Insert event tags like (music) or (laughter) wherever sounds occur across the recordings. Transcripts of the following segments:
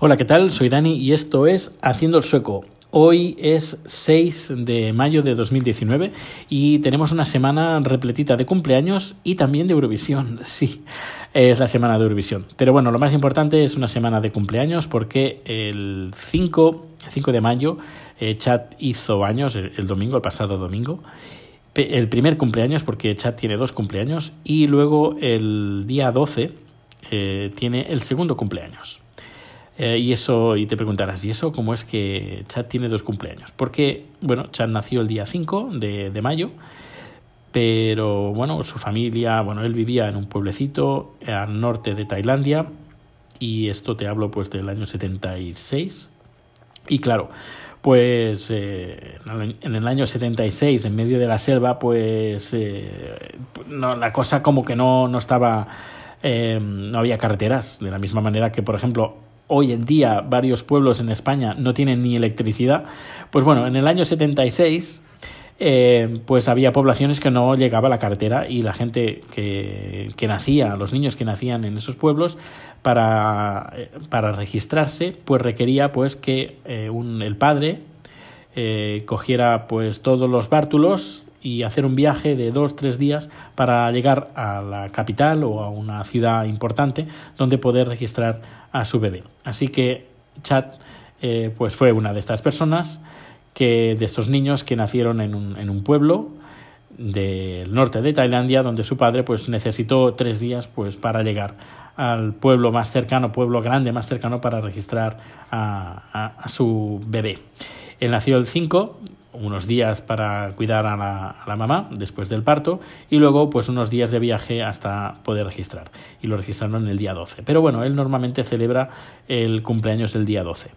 Hola, ¿qué tal? Soy Dani y esto es Haciendo el Sueco. Hoy es 6 de mayo de 2019 y tenemos una semana repletita de cumpleaños y también de Eurovisión. (laughs) Sí, es la semana de Eurovisión. Pero bueno, lo más importante es una semana de cumpleaños porque el 5, 5 de mayo eh, Chat hizo años, el, domingo, el pasado domingo. El primer cumpleaños, porque Chat tiene dos cumpleaños, y luego el día 12 eh, tiene el segundo cumpleaños. Eh, y eso, y te preguntarás, ¿y eso cómo es que Chad tiene dos cumpleaños? Porque, bueno, Chad nació el día 5 de, de, mayo, pero, bueno, su familia, bueno, él vivía en un pueblecito al norte de Tailandia, y esto te hablo pues del año 76. Y claro, pues eh, en el año 76, en medio de la selva, pues eh, no, la cosa como que no, no estaba, eh, no había carreteras, de la misma manera que, por ejemplo, hoy en día varios pueblos en España no tienen ni electricidad, pues bueno, en el año 76 eh, pues había poblaciones que no llegaba a la carretera y la gente que, que nacía, los niños que nacían en esos pueblos, para, eh, para registrarse, pues requería pues que eh, un, el padre cogiera pues todos los bártulos y hacer un viaje de dos, tres días para llegar a la capital o a una ciudad importante donde poder registrar a su bebé. Así que Chad eh, pues fue una de estas personas, que, de estos niños que nacieron en un, en un pueblo del norte de Tailandia donde su padre pues necesitó tres días pues para llegar al pueblo más cercano, pueblo grande más cercano para registrar a, a, a su bebé. Él nació el 5 unos días para cuidar a la, a la, mamá después del parto y luego pues unos días de viaje hasta poder registrar. Y lo registraron el día 12 pero bueno él normalmente celebra el cumpleaños el día 12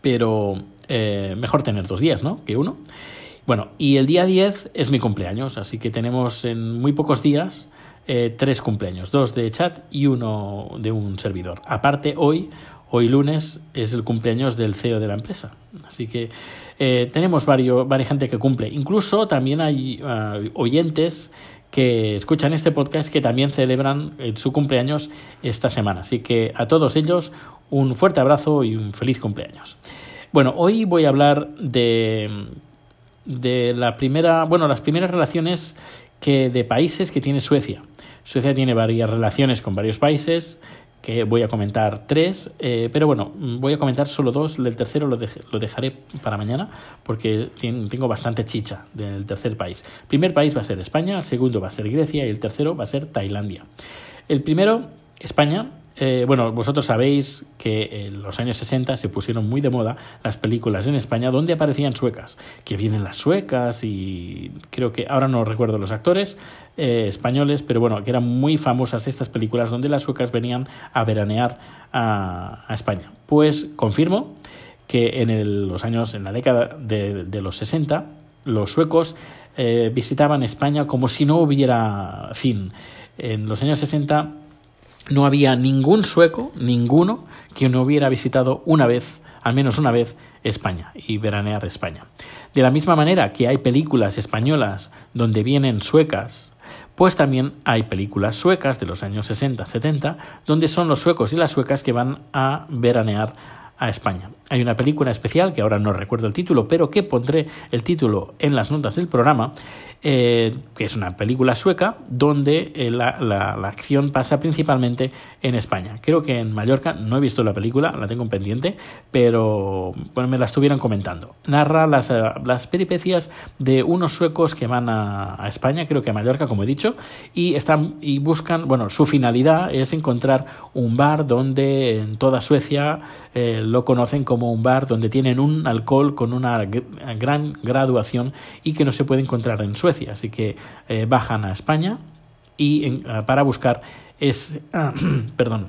pero eh, mejor tener dos días no que uno. Bueno y el día 10 es mi cumpleaños así que tenemos en muy pocos días eh, tres cumpleaños. Dos de chat y uno de un servidor. Aparte hoy Hoy lunes es el cumpleaños del CEO de la empresa. Así que eh, tenemos varios, gente que cumple. Incluso también hay uh, oyentes que escuchan este podcast que también celebran eh, su cumpleaños esta semana. Así que a todos ellos un fuerte abrazo y un feliz cumpleaños. Bueno, hoy voy a hablar de, de la primera, bueno, las primeras relaciones que de países que tiene Suecia. Suecia tiene varias relaciones con varios países que voy a comentar tres, eh, pero bueno, voy a comentar solo dos, el tercero lo, lo dejaré para mañana porque tengo bastante chicha del tercer país. El primer país va a ser España, el segundo va a ser Grecia y el tercero va a ser Tailandia. El primero, España, eh, bueno, vosotros sabéis que en los años 60 se pusieron muy de moda las películas en España donde aparecían suecas, que vienen las suecas y creo que ahora no recuerdo los actores eh, españoles, pero bueno, que eran muy famosas estas películas donde las suecas venían a veranear a, España. Pues confirmo que en los años, en la década de, de los 60, los suecos eh, visitaban España como si no hubiera fin. En los años 60 no había ningún sueco, ninguno, que no hubiera visitado una vez, al menos una vez, España y veranear España. De la misma manera que hay películas españolas donde vienen suecas, pues también hay películas suecas de los años 60-70 donde son los suecos y las suecas que van a veranear a España. Hay una película especial, que ahora no recuerdo el título, pero que pondré el título en las notas del programa, eh, que es una película sueca, donde eh, la, la, acción pasa principalmente en España. Creo que en Mallorca no he visto la película, la tengo en pendiente, pero bueno, me la estuvieron comentando. Narra las, eh, las peripecias de unos suecos que van a, a, España, creo que a Mallorca, como he dicho, y, están, y buscan, bueno, su finalidad es encontrar un bar donde en toda Suecia eh, lo conocen como un bar donde tienen un alcohol con una gran graduación y que no se puede encontrar en Suecia. Así que eh, bajan a España y uh, para buscar uh, (clears throat) perdón,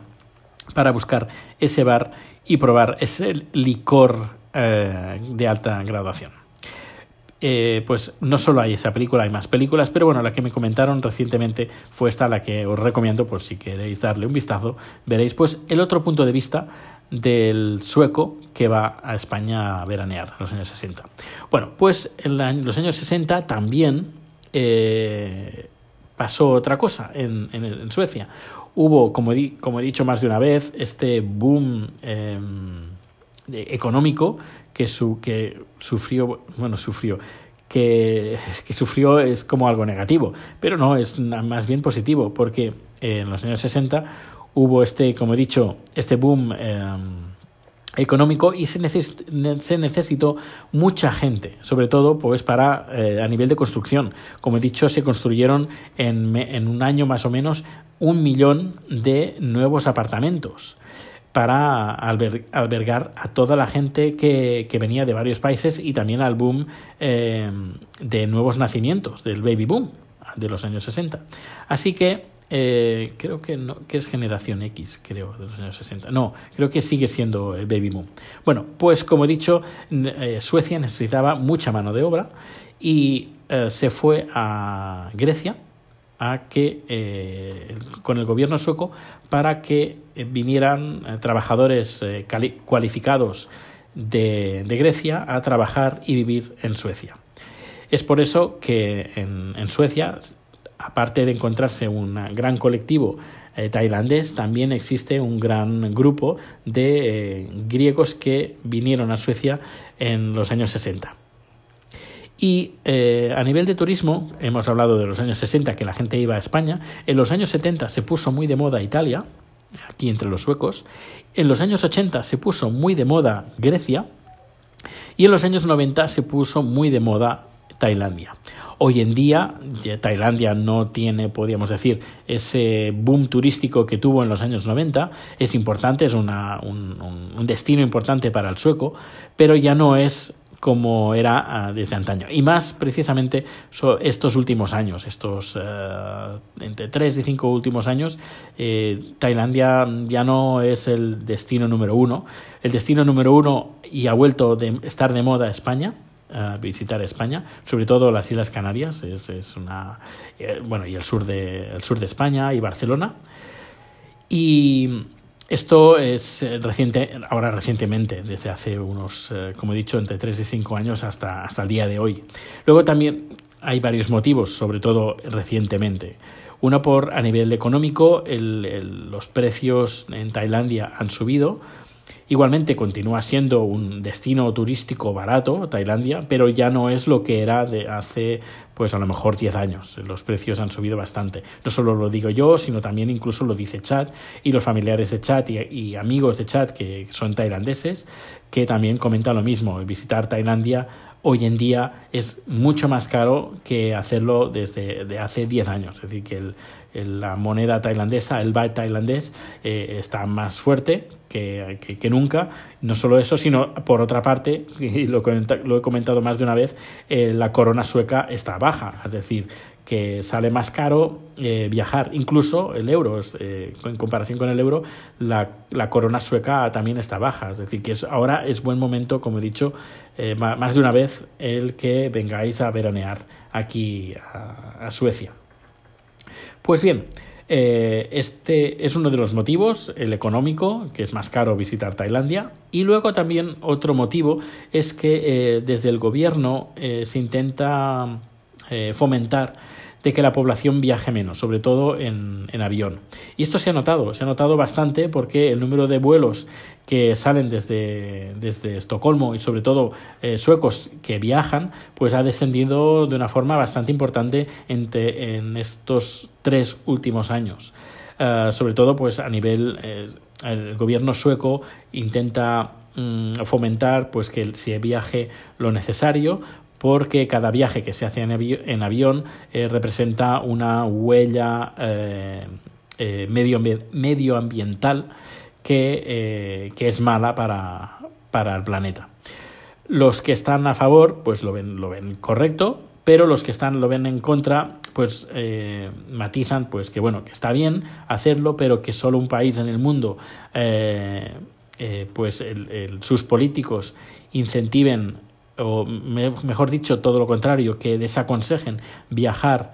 para buscar ese bar y probar ese licor uh, de alta graduación. Eh, pues no solo hay esa película, hay más películas, pero bueno, la que me comentaron recientemente fue esta, la que os recomiendo, por si queréis darle un vistazo, veréis pues el otro punto de vista del sueco que va a España a veranear en los años 60. Bueno, pues en, los años 60 también eh, pasó otra cosa en, en, Suecia. hubo, como, he dicho más de una vez, este boom em, económico que, su, que sufrió, bueno, sufrió, que, (laughs) que, sufrió es como algo negativo, pero no, es más bien positivo, porque en los años 60 hubo este, como he dicho, este boom em, económico y se, se, necesitó mucha gente, sobre todo pues para eh, a nivel de construcción. Como he dicho, se construyeron en, en un año más o menos un millón de nuevos apartamentos para albergar a toda la gente que, que, venía de varios países y también al boom eh, de nuevos nacimientos, del baby boom de los años 60. Así que eh, creo que, no, que es generación X, creo, de los años 60. No, creo que sigue siendo eh, baby boom. Bueno, pues como he dicho, Suecia necesitaba mucha mano de obra y se fue a Grecia a que eh, con el gobierno sueco para que eh, vinieran eh, trabajadores cualificados de, Grecia a trabajar y vivir en Suecia. Es por eso que en, Suecia, aparte de encontrarse un gran colectivo tailandés, también existe un gran grupo de griegos que vinieron a Suecia en los años 60. Y eh, a nivel de turismo, hemos hablado de los años 60 que la gente iba a España, en los años 70 se puso muy de moda Italia, aquí entre los suecos, en los años 80 se puso muy de moda Grecia. Y en los años 90 se puso muy de moda Tailandia. Hoy en día Tailandia no tiene, podríamos decir, ese boom turístico que tuvo en los años 90. Es importante, es un, un, destino importante para el sueco, pero ya no es como era ah, desde antaño. Y más precisamente estos últimos años, estos eh, entre tres y cinco últimos años, eh, Tailandia ya no es el destino número uno. El destino número uno y ha vuelto a estar de moda España, visitar España, sobre todo las Islas Canarias, es, es una eh, bueno y el sur de el sur de España y Barcelona. Y esto es eh, reciente, ahora recientemente, desde hace unos, eh, como he dicho, entre 3 y 5 años hasta, hasta el día de hoy. Luego también hay varios motivos, sobre todo recientemente. Uno por a nivel económico, los precios en Tailandia han subido, Igualmente continúa siendo un destino turístico barato, Tailandia, pero ya no es lo que era de hace, pues a lo mejor 10 años. Los precios han subido bastante. No solo lo digo yo, sino también incluso lo dice Chad y los familiares de Chad y, amigos de Chad que son tailandeses, que también comentan lo mismo. Visitar Tailandia hoy en día es mucho más caro que hacerlo desde de hace 10 años. Es decir, que la moneda tailandesa, el baht tailandés, eh, está más fuerte que, que, nunca. No solo eso, sino por otra parte, (laughs) y lo, lo he comentado más de una vez, eh, la corona sueca está baja. Es decir, que sale más caro eh, viajar. Incluso el euro, eh, en comparación con el euro, la, corona sueca también está baja. Es decir, que ahora es buen momento, como he dicho eh, más de una vez, el que vengáis a veranear aquí a, a Suecia. Pues bien, este es uno de los motivos, el económico, que es más caro visitar Tailandia. Y luego también otro motivo es que desde el gobierno se intenta fomentar de que la población viaje menos, sobre todo en, avión. Y esto se ha notado, se ha notado bastante porque el número de vuelos que salen desde, Estocolmo y sobre todo eh, suecos que viajan, pues ha descendido de una forma bastante importante en estos tres últimos años. Eh, sobre todo pues a nivel eh, el gobierno sueco intenta mm, fomentar pues que se viaje lo necesario porque cada viaje que se hace en, avión eh, representa una huella eh, eh, medioambiental que, es mala para, para, el planeta. Los que están a favor, pues lo ven, lo ven correcto, pero los que están lo ven en contra, pues matizan pues que bueno, que está bien hacerlo, pero que solo un país en el mundo, pues sus políticos incentiven o mejor dicho, todo lo contrario, que desaconsejen viajar,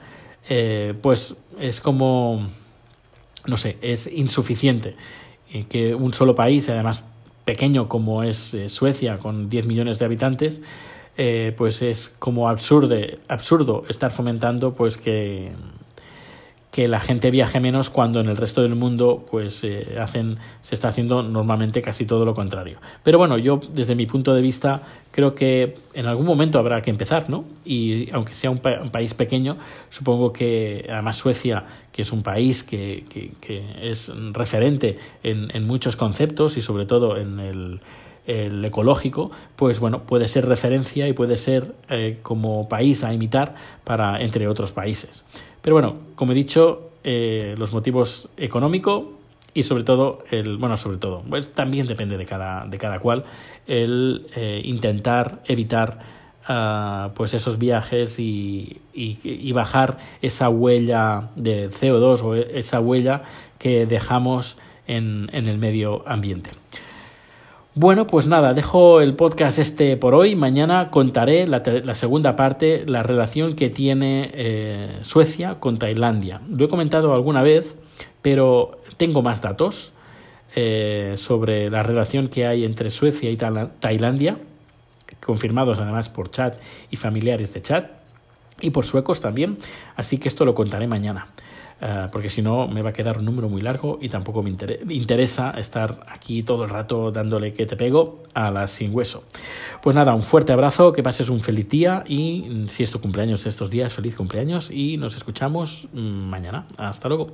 eh, pues es como, no sé, es insuficiente. que un solo país, además pequeño como es eh, Suecia, con 10 millones de habitantes, eh, pues es como absurde, absurdo estar fomentando pues que, que la gente viaje menos cuando en el resto del mundo pues eh, hacen se está haciendo normalmente casi todo lo contrario. Pero bueno yo desde mi punto de vista creo que en algún momento habrá que empezar no y aunque sea un, país pequeño supongo que además Suecia que es un país que, que, es referente en, en muchos conceptos y sobre todo en el el ecológico, pues bueno, puede ser referencia y puede ser eh, como país a imitar para entre otros países. Pero bueno, como he dicho, eh, los motivos económicos y sobre todo el bueno sobre todo pues también depende de cada de cada cual el eh, intentar evitar ah, pues esos viajes y, y, bajar esa huella de CO2 o esa huella que dejamos en, en el medio ambiente. Bueno, pues nada, dejo el podcast este por hoy. Mañana contaré la, segunda parte, la relación que tiene eh, Suecia con Tailandia. Lo he comentado alguna vez, pero tengo más datos eh, sobre la relación que hay entre Suecia y Tailandia, confirmados además por chat y familiares de chat, y por suecos también. Así que esto lo contaré mañana. Eh, porque si no me va a quedar un número muy largo y tampoco me interesa estar aquí todo el rato dándole que te pego a la sin hueso. Pues nada, un fuerte abrazo, que pases un feliz día y mm, si es tu cumpleaños estos días, feliz cumpleaños y nos escuchamos mm, mañana. Hasta luego.